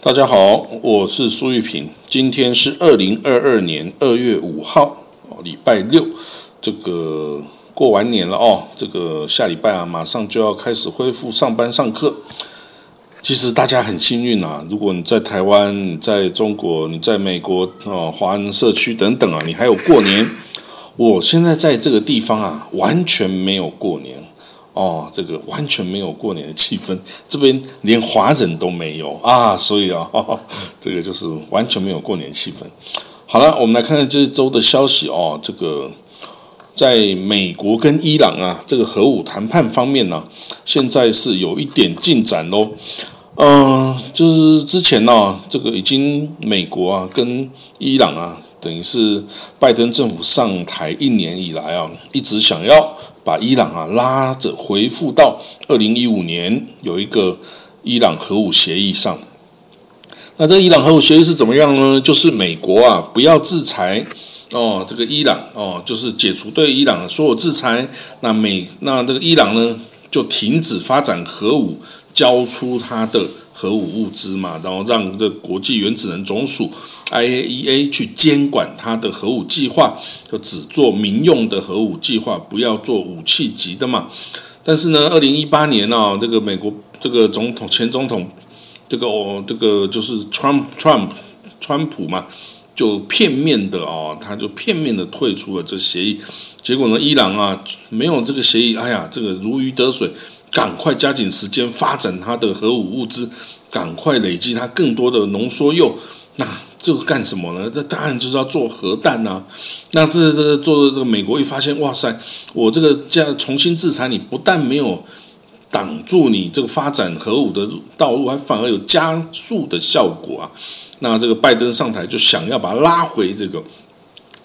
大家好，我是苏玉平。今天是二零二二年二月五号，哦，礼拜六。这个过完年了哦，这个下礼拜啊，马上就要开始恢复上班上课。其实大家很幸运啊，如果你在台湾、你在中国、你在美国哦，华人社区等等啊，你还有过年。我现在在这个地方啊，完全没有过年。哦，这个完全没有过年的气氛，这边连华人都没有啊，所以啊，这个就是完全没有过年气氛。好了，我们来看看这周的消息哦。这个在美国跟伊朗啊，这个核武谈判方面呢，现在是有一点进展喽。嗯，就是之前呢，这个已经美国啊跟伊朗啊。等于是拜登政府上台一年以来啊，一直想要把伊朗啊拉着回复到二零一五年有一个伊朗核武协议上。那这个伊朗核武协议是怎么样呢？就是美国啊不要制裁哦，这个伊朗哦，就是解除对伊朗的所有制裁。那美那这个伊朗呢就停止发展核武，交出它的。核武物资嘛，然后让这国际原子能总署 IAEA 去监管它的核武计划，就只做民用的核武计划，不要做武器级的嘛。但是呢，二零一八年呢，这个美国这个总统前总统，这个哦，这个就是 Trump Trump 川普嘛，就片面的哦，他就片面的退出了这协议。结果呢，伊朗啊没有这个协议，哎呀，这个如鱼得水。赶快加紧时间发展它的核武物资，赶快累积它更多的浓缩铀。那这个干什么呢？这当然就是要做核弹呐。那这这个做这个美国一发现，哇塞，我这个这样重新制裁你，不但没有挡住你这个发展核武的道路，还反而有加速的效果啊。那这个拜登上台就想要把它拉回这个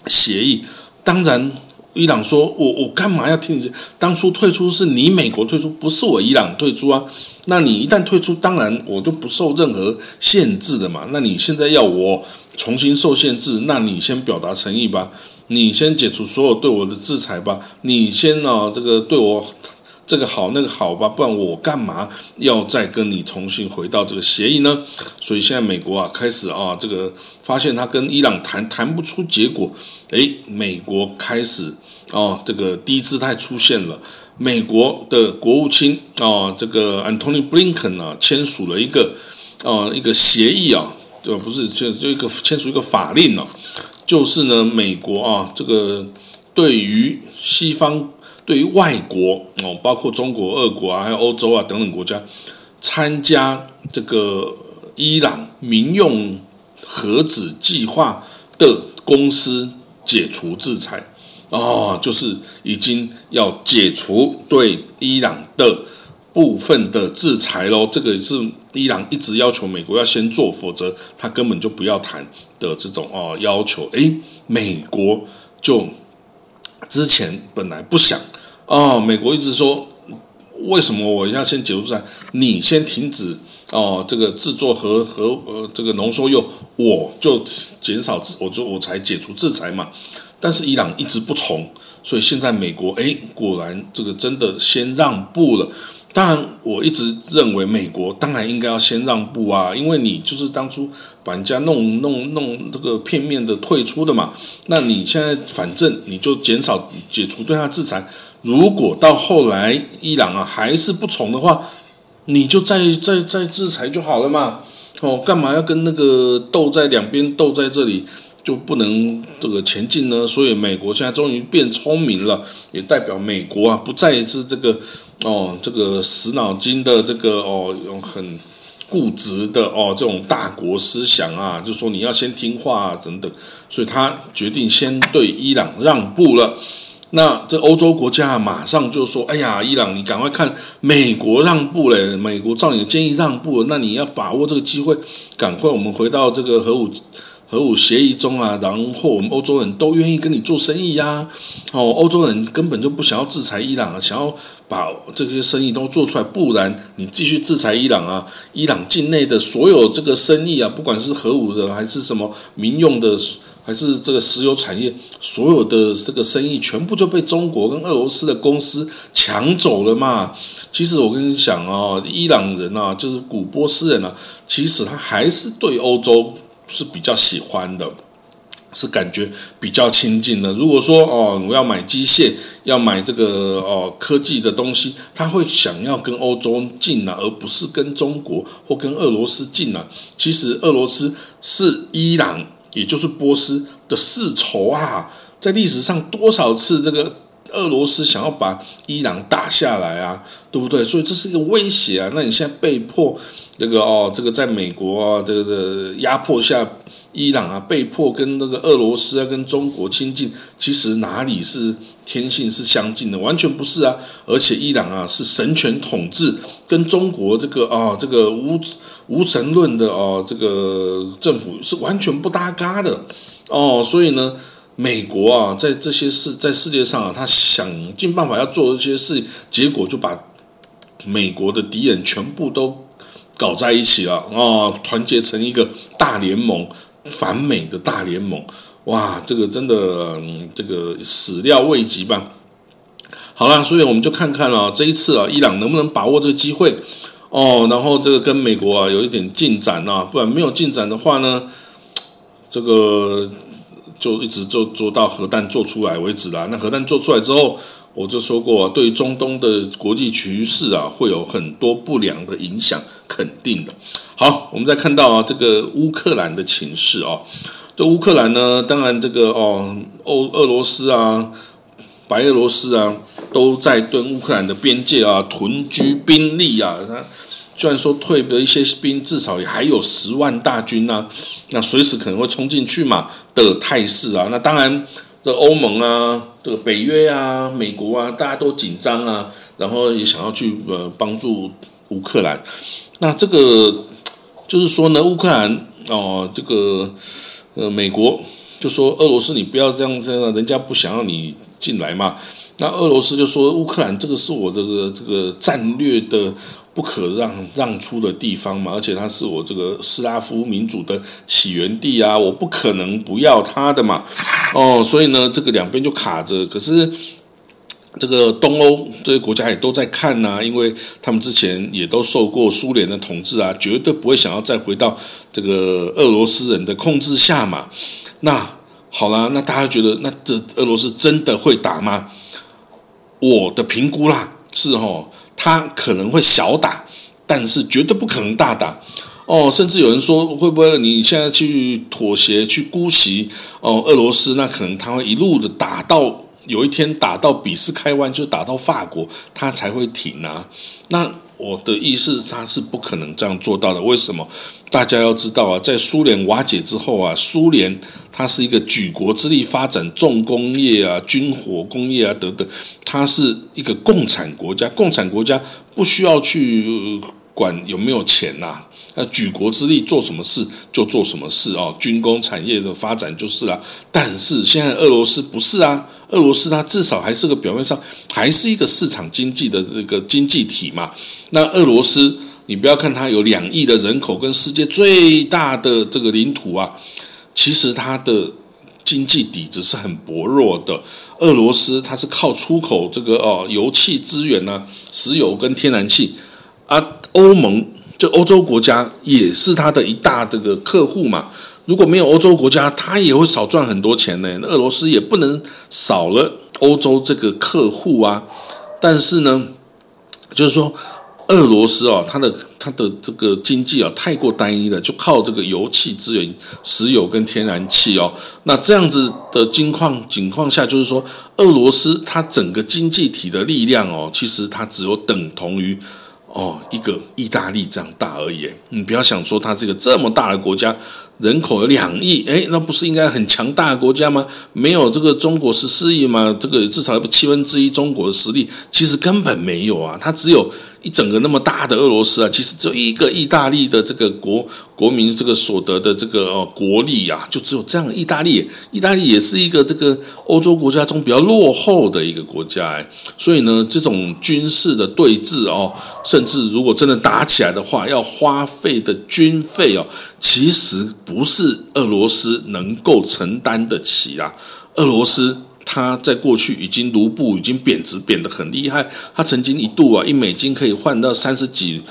协议，当然。伊朗说：“我我干嘛要听你？当初退出是你美国退出，不是我伊朗退出啊。那你一旦退出，当然我就不受任何限制的嘛。那你现在要我重新受限制，那你先表达诚意吧，你先解除所有对我的制裁吧，你先呢这个对我。”这个好，那个好吧，不然我干嘛要再跟你重新回到这个协议呢？所以现在美国啊，开始啊，这个发现他跟伊朗谈谈不出结果，诶，美国开始哦，这个低姿态出现了。美国的国务卿啊，这个 Antony Blinken 啊，签署了一个呃一个协议啊，对？不是就就一个签署一个法令呢，就是呢，美国啊，这个对于西方。对于外国哦，包括中国、俄国啊，还有欧洲啊等等国家，参加这个伊朗民用核子计划的公司解除制裁哦，就是已经要解除对伊朗的部分的制裁喽。这个是伊朗一直要求美国要先做，否则他根本就不要谈的这种哦要求。诶，美国就。之前本来不想哦，美国一直说为什么我要先解除制裁？你先停止哦，这个制作核核呃这个浓缩铀，我就减少，我就我才解除制裁嘛。但是伊朗一直不从，所以现在美国哎，果然这个真的先让步了。当然，我一直认为美国当然应该要先让步啊，因为你就是当初把人家弄弄弄这个片面的退出的嘛。那你现在反正你就减少解除对他制裁，如果到后来伊朗啊还是不从的话，你就再再再制裁就好了嘛。哦，干嘛要跟那个斗在两边斗在这里？就不能这个前进呢？所以美国现在终于变聪明了，也代表美国啊不再是这个哦这个死脑筋的这个哦用很固执的哦这种大国思想啊，就说你要先听话啊等等，所以他决定先对伊朗让步了。那这欧洲国家马上就说：“哎呀，伊朗，你赶快看美国让步嘞！美国照你的建议让步，那你要把握这个机会，赶快我们回到这个核武。”核武协议中啊，然后我们欧洲人都愿意跟你做生意呀。哦，欧洲人根本就不想要制裁伊朗啊，想要把这些生意都做出来，不然你继续制裁伊朗啊，伊朗境内的所有这个生意啊，不管是核武的还是什么民用的还是这个石油产业，所有的这个生意全部就被中国跟俄罗斯的公司抢走了嘛？其实我跟你讲啊，伊朗人啊，就是古波斯人啊，其实他还是对欧洲是比较喜欢的。是感觉比较亲近的。如果说哦，我要买机械，要买这个哦科技的东西，他会想要跟欧洲近啊，而不是跟中国或跟俄罗斯近啊。其实俄罗斯是伊朗，也就是波斯的世仇啊。在历史上多少次这个俄罗斯想要把伊朗打下来啊，对不对？所以这是一个威胁啊。那你现在被迫这个哦，这个在美国啊这个压迫下。伊朗啊，被迫跟那个俄罗斯啊，跟中国亲近，其实哪里是天性是相近的？完全不是啊！而且伊朗啊，是神权统治，跟中国这个啊，这个无无神论的哦，这个政府是完全不搭嘎的哦。所以呢，美国啊，在这些事在世界上啊，他想尽办法要做这些事，结果就把美国的敌人全部都搞在一起了啊，团结成一个大联盟。反美的大联盟，哇，这个真的，这个始料未及吧？好了，所以我们就看看了这一次啊，伊朗能不能把握这个机会哦，然后这个跟美国啊有一点进展啊，不然没有进展的话呢，这个就一直就做到核弹做出来为止啦。那核弹做出来之后，我就说过，对中东的国际局势啊，会有很多不良的影响，肯定的。好，我们再看到啊，这个乌克兰的情势啊。这乌克兰呢，当然这个哦，欧俄罗斯啊，白俄罗斯啊，都在对乌克兰的边界啊屯居兵力啊。虽然说退的一些兵，至少也还有十万大军啊，那随时可能会冲进去嘛的态势啊。那当然，这欧盟啊，这个北约啊，美国啊，大家都紧张啊，然后也想要去呃帮助乌克兰。那这个。就是说呢，乌克兰哦，这个呃，美国就说俄罗斯，你不要这样这样，人家不想要你进来嘛。那俄罗斯就说乌克兰这个是我的这个战略的不可让让出的地方嘛，而且它是我这个斯拉夫民主的起源地啊，我不可能不要它的嘛。哦，所以呢，这个两边就卡着。可是。这个东欧这些国家也都在看呐，因为他们之前也都受过苏联的统治啊，绝对不会想要再回到这个俄罗斯人的控制下嘛。那好了，那大家觉得那这俄罗斯真的会打吗？我的评估啦是哦，他可能会小打，但是绝对不可能大打哦。甚至有人说，会不会你现在去妥协、去姑息哦，俄罗斯那可能他会一路的打到。有一天打到比斯开湾，就打到法国，他才会停啊。那我的意思，他是不可能这样做到的。为什么？大家要知道啊，在苏联瓦解之后啊，苏联它是一个举国之力发展重工业啊、军火工业啊等等，它是一个共产国家。共产国家不需要去管有没有钱呐。那举国之力做什么事就做什么事哦，军工产业的发展就是了。但是现在俄罗斯不是啊，俄罗斯它至少还是个表面上还是一个市场经济的这个经济体嘛。那俄罗斯，你不要看它有两亿的人口跟世界最大的这个领土啊，其实它的经济底子是很薄弱的。俄罗斯它是靠出口这个哦油气资源呢，石油跟天然气啊，欧盟。就欧洲国家也是它的一大这个客户嘛，如果没有欧洲国家，它也会少赚很多钱呢。俄罗斯也不能少了欧洲这个客户啊。但是呢，就是说，俄罗斯哦，它的它的这个经济啊太过单一了，就靠这个油气资源、石油跟天然气哦。那这样子的金况情况下，就是说，俄罗斯它整个经济体的力量哦，其实它只有等同于。哦，一个意大利这样大而已，你不要想说它是一个这么大的国家，人口有两亿，哎，那不是应该很强大的国家吗？没有这个中国十四亿吗？这个至少有七分之一中国的实力，其实根本没有啊，它只有一整个那么大的俄罗斯啊，其实只有一个意大利的这个国国民这个所得的这个哦国力啊，就只有这样。意大利，意大利也是一个这个欧洲国家中比较落后的一个国家哎，所以呢，这种军事的对峙哦，甚至如果真的打起来的话，要花费的军费哦，其实不是俄罗斯能够承担得起啊，俄罗斯。它在过去已经卢布已经贬值贬得很厉害，它曾经一度啊一美金可以换到三十几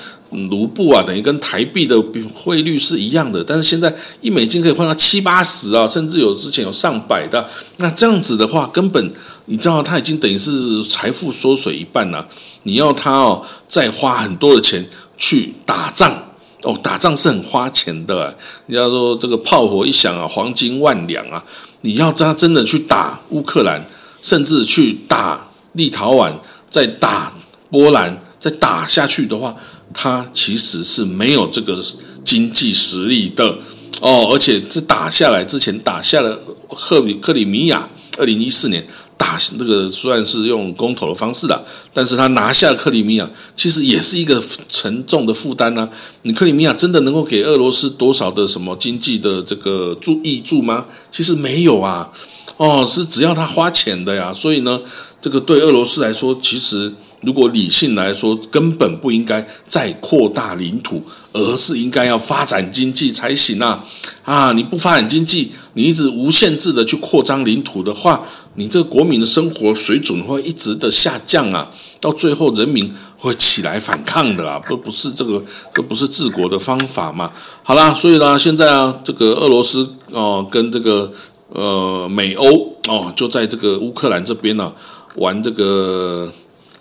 卢布啊，等于跟台币的汇率是一样的。但是现在一美金可以换到七八十啊，甚至有之前有上百的。那这样子的话，根本你知道它已经等于是财富缩水一半了。你要它哦再花很多的钱去打仗哦，打仗是很花钱的。你要说这个炮火一响啊，黄金万两啊。你要他真的去打乌克兰，甚至去打立陶宛，再打波兰，再打下去的话，他其实是没有这个经济实力的哦。而且这打下来之前，打下了克里克里米亚，二零一四年。打那个虽然是用公投的方式的，但是他拿下克里米亚，其实也是一个沉重的负担呢。你克里米亚真的能够给俄罗斯多少的什么经济的这个助益助吗？其实没有啊。哦，是只要他花钱的呀。所以呢，这个对俄罗斯来说，其实如果理性来说，根本不应该再扩大领土，而是应该要发展经济才行啊。啊，你不发展经济，你一直无限制的去扩张领土的话。你这个国民的生活水准会一直的下降啊，到最后人民会起来反抗的啊，不不是这个，这不是治国的方法嘛？好啦，所以呢，现在啊，这个俄罗斯哦，跟这个呃美欧哦，就在这个乌克兰这边呢，玩这个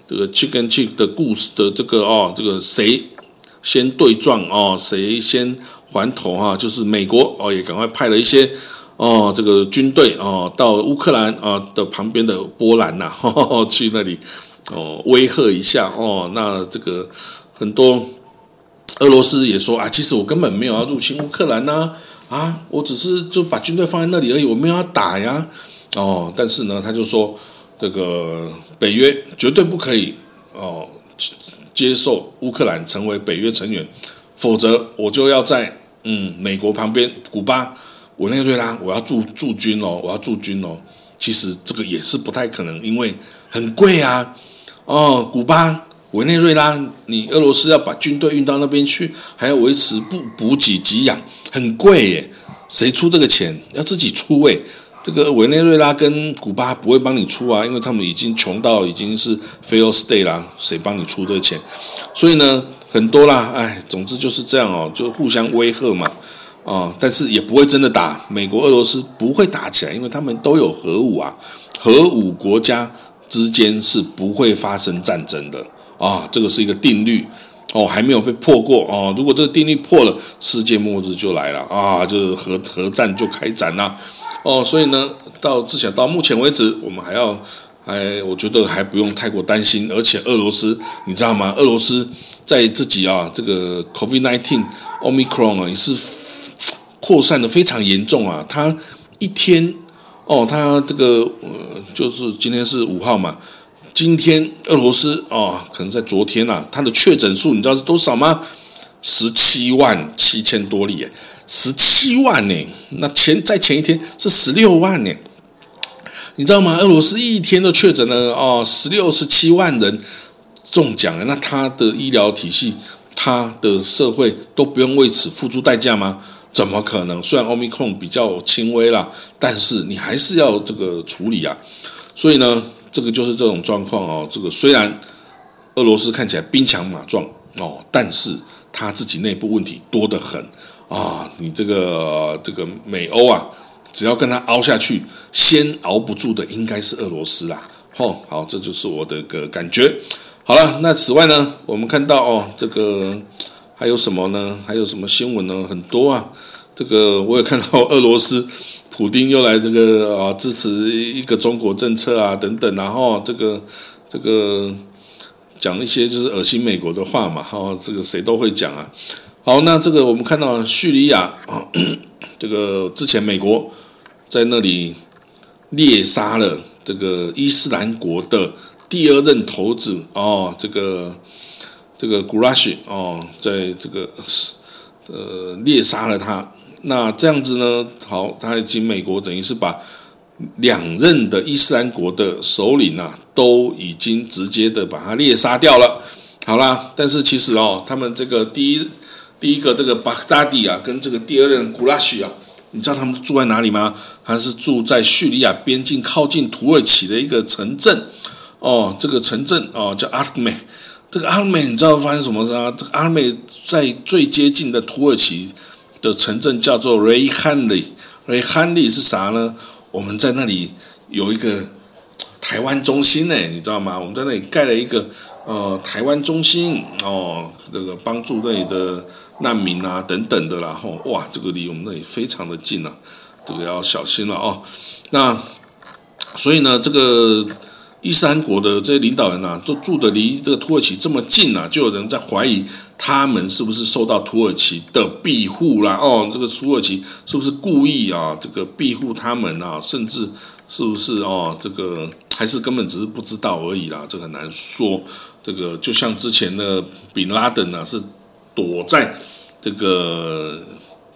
这个 chicken chick 的故事的这个哦，这个谁先对撞哦，谁先还头哈，就是美国哦，也赶快派了一些。哦，这个军队哦，到乌克兰啊的旁边的波兰呐，去那里哦威吓一下哦。那这个很多俄罗斯也说啊，其实我根本没有要入侵乌克兰呐，啊，我只是就把军队放在那里而已，我没有要打呀。哦，但是呢，他就说这个北约绝对不可以哦接受乌克兰成为北约成员，否则我就要在嗯美国旁边古巴。委内瑞拉，我要驻驻军哦，我要驻军哦。其实这个也是不太可能，因为很贵啊。哦，古巴、委内瑞拉，你俄罗斯要把军队运到那边去，还要维持补补给给养，很贵耶。谁出这个钱？要自己出位。这个委内瑞拉跟古巴不会帮你出啊，因为他们已经穷到已经是 fail state 啦，谁帮你出这个钱？所以呢，很多啦，哎，总之就是这样哦，就互相威吓嘛。哦，但是也不会真的打美国、俄罗斯不会打起来，因为他们都有核武啊，核武国家之间是不会发生战争的啊，这个是一个定律哦，还没有被破过哦。如果这个定律破了，世界末日就来了啊，就是核核战就开展了哦。所以呢，到至少到目前为止，我们还要还我觉得还不用太过担心，而且俄罗斯你知道吗？俄罗斯在自己啊这个 COVID-19 Omicron 啊也是。扩散的非常严重啊！他一天哦，他这个呃，就是今天是五号嘛，今天俄罗斯哦，可能在昨天呐，他的确诊数你知道是多少吗？十七万七千多例，十七万呢。那前在前一天是十六万呢，你知道吗？俄罗斯一天都确诊了哦，十六十七万人中奖了，那他的医疗体系，他的社会都不用为此付出代价吗？怎么可能？虽然奥密克戎比较轻微啦，但是你还是要这个处理啊。所以呢，这个就是这种状况哦。这个虽然俄罗斯看起来兵强马壮哦，但是他自己内部问题多得很啊。你这个这个美欧啊，只要跟他熬下去，先熬不住的应该是俄罗斯啦。哦，好，这就是我的个感觉。好了，那此外呢，我们看到哦，这个。还有什么呢？还有什么新闻呢？很多啊！这个我也看到，俄罗斯普丁又来这个啊支持一个中国政策啊等等，然后这个这个讲一些就是恶心美国的话嘛，哈，这个谁都会讲啊。好，那这个我们看到叙利亚啊，这个之前美国在那里猎杀了这个伊斯兰国的第二任头子哦，这个。这个古拉什哦，在这个呃猎杀了他。那这样子呢，好，他已经美国等于是把两任的伊斯兰国的首领啊，都已经直接的把他猎杀掉了。好啦，但是其实哦，他们这个第一第一个这个巴格达迪啊，跟这个第二任古拉什啊，你知道他们住在哪里吗？他是住在叙利亚边境靠近土耳其的一个城镇哦，这个城镇哦叫阿特美。这个阿美你知道发生什么事啊？这个阿美在最接近的土耳其的城镇叫做雷汉利，雷汉利是啥呢？我们在那里有一个台湾中心呢，你知道吗？我们在那里盖了一个。呃，台湾中心哦，这个帮助那里的难民啊等等的，然后哇，这个离我们那里非常的近啊，这个要小心了哦。那所以呢，这个伊斯兰国的这些领导人呐，都住的离这个土耳其这么近啊，就有人在怀疑他们是不是受到土耳其的庇护啦？哦，这个土耳其是不是故意啊？这个庇护他们啊？甚至是不是哦？这个还是根本只是不知道而已啦？这很难说。这个就像之前的宾拉登呢，是躲在这个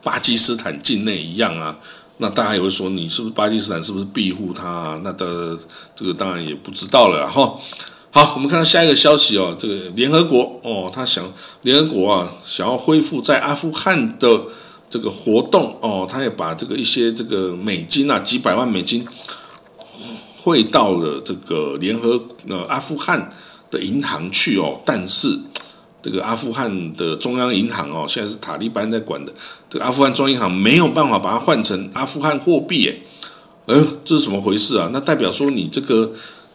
巴基斯坦境内一样啊。那大家也会说，你是不是巴基斯坦是不是庇护他？那的这个当然也不知道了哈。好，我们看到下一个消息哦，这个联合国哦，他想联合国啊，想要恢复在阿富汗的这个活动哦，他也把这个一些这个美金啊，几百万美金汇到了这个联合呃阿富汗。的银行去哦，但是这个阿富汗的中央银行哦，现在是塔利班在管的。这个阿富汗中央银行没有办法把它换成阿富汗货币，诶，嗯，这是什么回事啊？那代表说你这个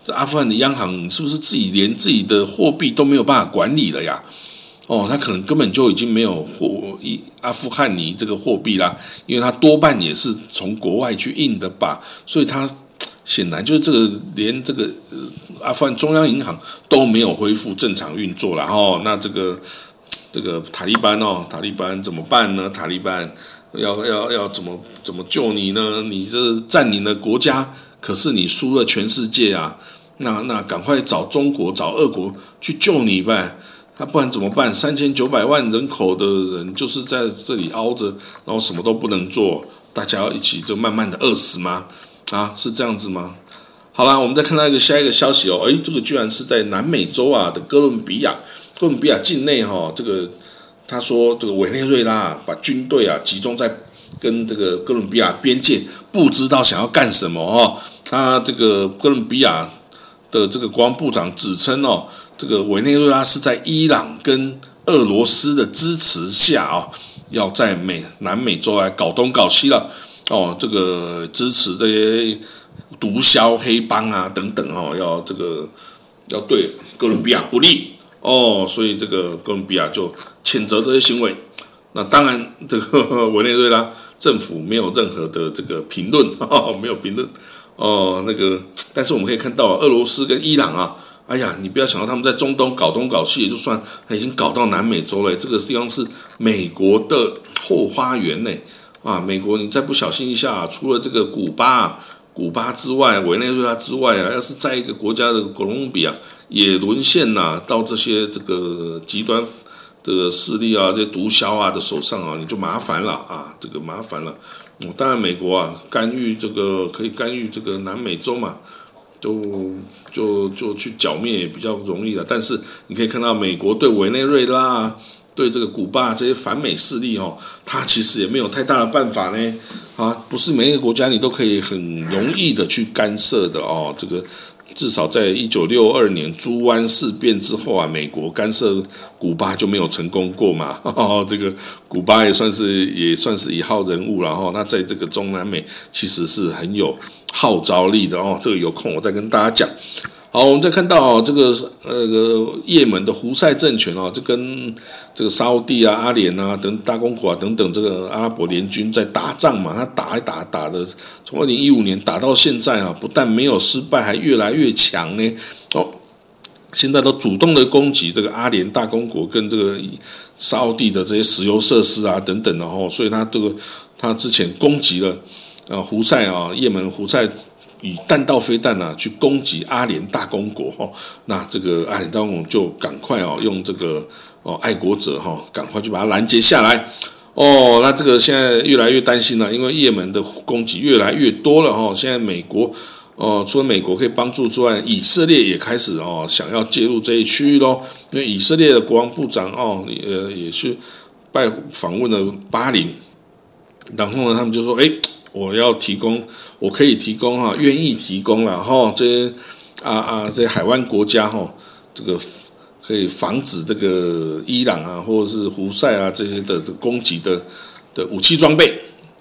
阿富汗的央行是不是自己连自己的货币都没有办法管理了呀？哦，他可能根本就已经没有货一阿富汗尼这个货币啦，因为它多半也是从国外去印的吧，所以它。显然就是这个，连这个阿富汗中央银行都没有恢复正常运作了哈。那这个这个塔利班哦，塔利班怎么办呢？塔利班要要要怎么怎么救你呢？你这占领了国家，可是你输了全世界啊！那那赶快找中国找俄国去救你呗！那不然怎么办？三千九百万人口的人就是在这里熬着，然后什么都不能做，大家要一起就慢慢的饿死吗？啊，是这样子吗？好了，我们再看到一个下一个消息哦，诶，这个居然是在南美洲啊的哥伦比亚，哥伦比亚境内哈，这个他说这个委内瑞拉把军队啊集中在跟这个哥伦比亚边界，不知道想要干什么哦。他这个哥伦比亚的这个国防部长指称哦，这个委内瑞拉是在伊朗跟俄罗斯的支持下啊，要在美南美洲来搞东搞西了。哦，这个支持这些毒枭黑帮啊等等哦，要这个要对哥伦比亚不利哦，所以这个哥伦比亚就谴责这些行为。那当然，这个委内瑞拉政府没有任何的这个评论，没有评论哦。那个，但是我们可以看到，俄罗斯跟伊朗啊，哎呀，你不要想到他们在中东搞东搞西，也就算，他已经搞到南美洲了。这个地方是美国的后花园呢。啊，美国，你再不小心一下，除了这个古巴、古巴之外，委内瑞拉之外啊，要是在一个国家的哥伦比亚也沦陷呐，到这些这个极端的势力啊，这些毒枭啊的手上啊，你就麻烦了啊，这个麻烦了。当然，美国啊，干预这个可以干预这个南美洲嘛，都就就去剿灭也比较容易了。但是你可以看到，美国对委内瑞拉。对这个古巴这些反美势力哦，他其实也没有太大的办法呢。啊，不是每一个国家你都可以很容易的去干涉的哦。这个至少在一九六二年猪湾事变之后啊，美国干涉古巴就没有成功过嘛。这个古巴也算是也算是一号人物了哈。那在这个中南美其实是很有号召力的哦。这个有空我再跟大家讲。好，我们再看到哦这个呃，也门的胡塞政权哦，就跟这个沙地啊、阿联啊等大公国啊等等这个阿拉伯联军在打仗嘛，他打一打打的，从二零一五年打到现在啊，不但没有失败，还越来越强呢。哦，现在都主动的攻击这个阿联大公国跟这个沙地的这些石油设施啊等等的哦，所以他这个他之前攻击了呃胡塞啊，也门胡塞。以弹道飞弹啊去攻击阿联大公国哦，那这个阿联大公国就赶快哦用这个哦爱国者哈赶快去把它拦截下来哦，那这个现在越来越担心了，因为也门的攻击越来越多了哈，现在美国哦除了美国可以帮助之外，以色列也开始哦想要介入这一区域喽，因为以色列的国防部长哦呃也去拜访问了巴林，然后呢他们就说哎。我要提供，我可以提供哈，愿意提供了哈，这些啊啊，这些海湾国家哈，这个可以防止这个伊朗啊，或者是胡塞啊这些的攻击的的武器装备，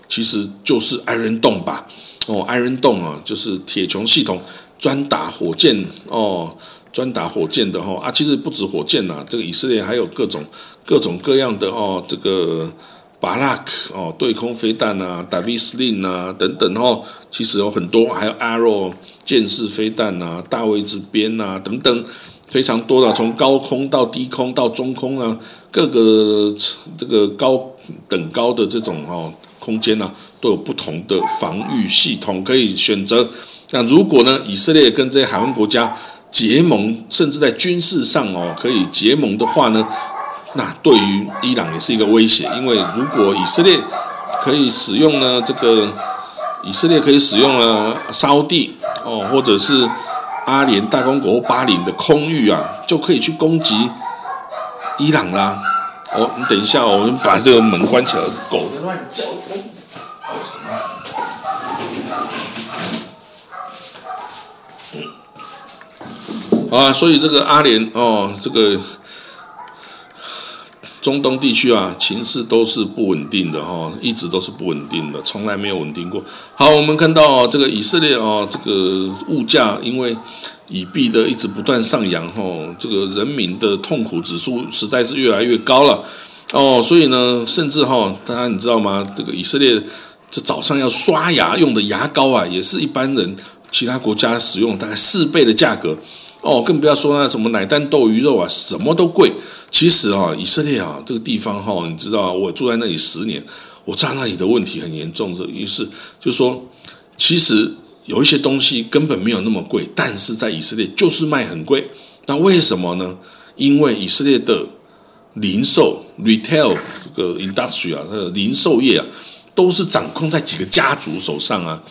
其实就是艾伦洞吧？哦，艾伦洞啊，就是铁穹系统专打火箭哦，专打火箭的哈啊，其实不止火箭呐，这个以色列还有各种各种各样的哦，这个。巴拉克哦，对空飞弹啊，达维斯林啊等等哦，其实有很多，还有 Arrow 箭式飞弹呐，大卫之鞭呐等等，非常多的，从高空到低空到中空啊，各个这个高等高的这种哦空间呢，都有不同的防御系统可以选择。那如果呢，以色列跟这些海湾国家结盟，甚至在军事上哦可以结盟的话呢？那对于伊朗也是一个威胁，因为如果以色列可以使用呢，这个以色列可以使用了沙地哦，或者是阿联大公国巴林的空域啊，就可以去攻击伊朗啦。哦，你等一下，我们把这个门关起来，狗。啊，所以这个阿联哦，这个。中东地区啊，情势都是不稳定的哈，一直都是不稳定的，从来没有稳定过。好，我们看到这个以色列哦，这个物价因为以币的一直不断上扬哈，这个人民的痛苦指数实在是越来越高了哦，所以呢，甚至哈，大家你知道吗？这个以色列这早上要刷牙用的牙膏啊，也是一般人其他国家使用大概四倍的价格。哦，更不要说那什么奶蛋豆鱼肉啊，什么都贵。其实啊，以色列啊这个地方哈，你知道，我住在那里十年，我知道那里的问题很严重。的于是就说，其实有一些东西根本没有那么贵，但是在以色列就是卖很贵。那为什么呢？因为以色列的零售 （retail） 这个 industry 啊，它的零售业啊，都是掌控在几个家族手上啊。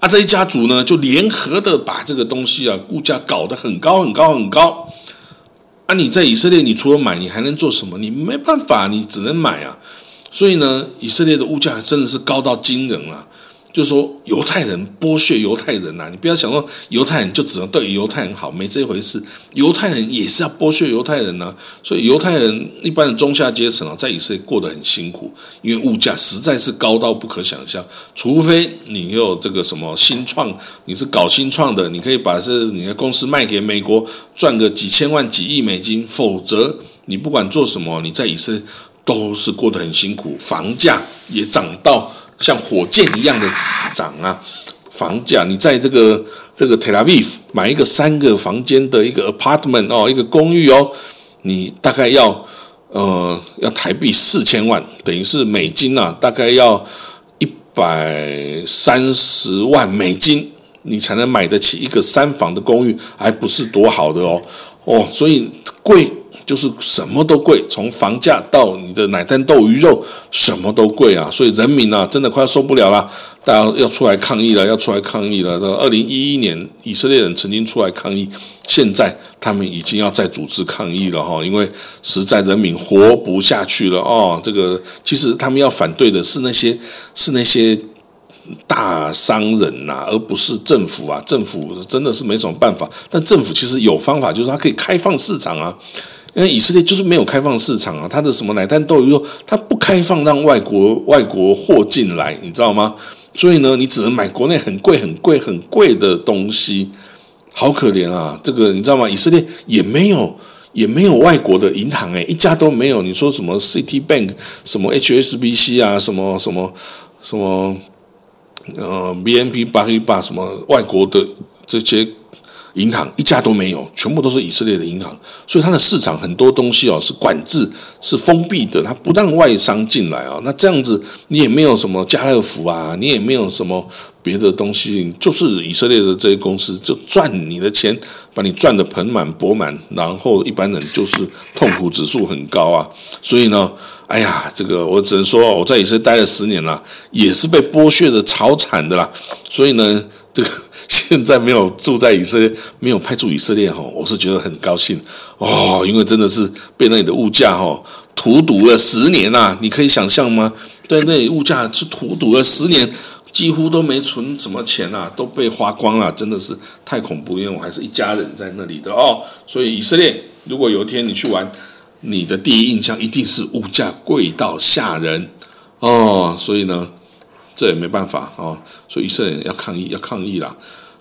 啊，这一家族呢，就联合的把这个东西啊，物价搞得很高很高很高。啊，你在以色列，你除了买，你还能做什么？你没办法，你只能买啊。所以呢，以色列的物价真的是高到惊人了。就是说，犹太人剥削犹太人呐！你不要想说犹太人就只能对犹太人好，没这回事。犹太人也是要剥削犹太人呐。所以，犹太人一般的中下阶层啊，在以色列过得很辛苦，因为物价实在是高到不可想象。除非你有这个什么新创，你是搞新创的，你可以把这你的公司卖给美国，赚个几千万、几亿美金。否则，你不管做什么，你在以色列都是过得很辛苦，房价也涨到。像火箭一样的涨啊！房价，你在这个这个 Tel Aviv 买一个三个房间的一个 apartment 哦，一个公寓哦，你大概要呃要台币四千万，等于是美金啊，大概要一百三十万美金，你才能买得起一个三房的公寓，还不是多好的哦哦，所以贵。就是什么都贵，从房价到你的奶蛋豆鱼肉，什么都贵啊！所以人民啊，真的快要受不了了，大家要出来抗议了，要出来抗议了。二零一一年，以色列人曾经出来抗议，现在他们已经要再组织抗议了哈，因为实在人民活不下去了哦。这个其实他们要反对的是那些是那些大商人呐，而不是政府啊。政府真的是没什么办法，但政府其实有方法，就是它可以开放市场啊。因为以色列就是没有开放市场啊，它的什么奶蛋豆鱼肉，它不开放让外国外国货进来，你知道吗？所以呢，你只能买国内很贵很贵很贵的东西，好可怜啊！这个你知道吗？以色列也没有也没有外国的银行诶，一家都没有。你说什么 City Bank、什么 HSBC 啊，什么什么什么呃 BNP 巴 a 巴什么外国的这些。银行一家都没有，全部都是以色列的银行，所以它的市场很多东西哦是管制、是封闭的，它不让外商进来啊。那这样子你也没有什么家乐福啊，你也没有什么别的东西，就是以色列的这些公司就赚你的钱，把你赚的盆满钵满，然后一般人就是痛苦指数很高啊。所以呢，哎呀，这个我只能说我在以色列待了十年了，也是被剥削的超惨的啦。所以呢，这个。现在没有住在以色列，没有派驻以色列哈，我是觉得很高兴哦，因为真的是被那里的物价哈荼毒了十年呐，你可以想象吗？对，那里物价是荼毒了十年，几乎都没存什么钱呐，都被花光了，真的是太恐怖。因为我还是一家人在那里的哦，所以以色列如果有一天你去玩，你的第一印象一定是物价贵到吓人哦，所以呢。这也没办法哦，所以以色列人要抗议，要抗议啦。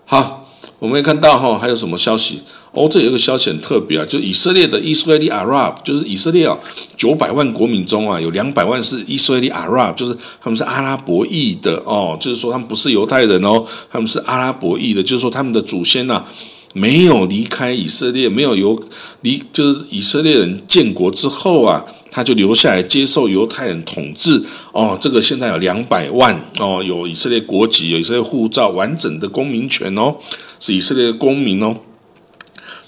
好，我们也看到哈，还有什么消息？哦，这有一个消息很特别啊，就以色列的 Israeli Arab，就是以色列啊，九百万国民中啊，有两百万是 Israeli Arab，就是他们是阿拉伯裔的哦，就是说他们不是犹太人哦，他们是阿拉伯裔的，就是说他们的祖先呐。没有离开以色列，没有由离就是以色列人建国之后啊，他就留下来接受犹太人统治哦。这个现在有两百万哦，有以色列国籍，有以色列护照，完整的公民权哦，是以色列公民哦。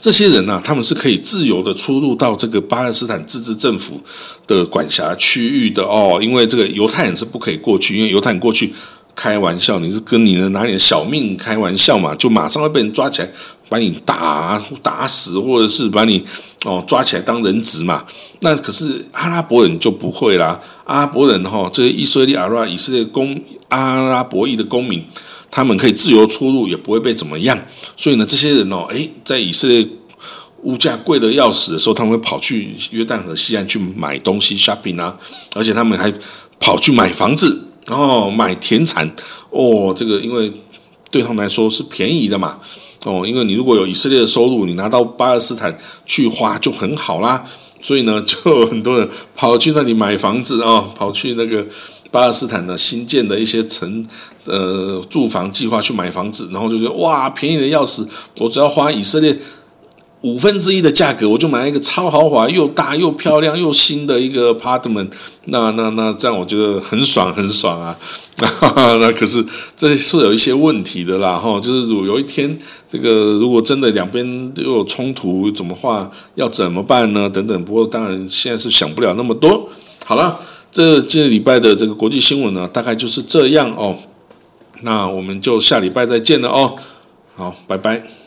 这些人呢，他们是可以自由的出入到这个巴勒斯坦自治政府的管辖区域的哦，因为这个犹太人是不可以过去，因为犹太人过去开玩笑，你是跟你的拿你的小命开玩笑嘛，就马上会被人抓起来。把你打打死，或者是把你哦抓起来当人质嘛？那可是阿拉伯人就不会啦。阿拉伯人哈，这些以色列阿拉以色列公阿拉伯裔的公民，他们可以自由出入，也不会被怎么样。所以呢，这些人哦，诶，在以色列物价贵的要死的时候，他们会跑去约旦河西岸去买东西 shopping 啊，而且他们还跑去买房子哦，买田产哦，这个因为对他们来说是便宜的嘛。哦，因为你如果有以色列的收入，你拿到巴勒斯坦去花就很好啦。所以呢，就很多人跑去那里买房子啊，跑去那个巴勒斯坦的新建的一些城呃住房计划去买房子，然后就觉得哇，便宜的要死，我只要花以色列。五分之一的价格，我就买一个超豪华、又大又漂亮又新的一个 apartment，那那那这样我觉得很爽很爽啊！那可是这是有一些问题的啦，哈，就是如有一天这个如果真的两边都有冲突，怎么话要怎么办呢？等等。不过当然现在是想不了那么多。好了，这这礼拜的这个国际新闻呢，大概就是这样哦。那我们就下礼拜再见了哦。好，拜拜。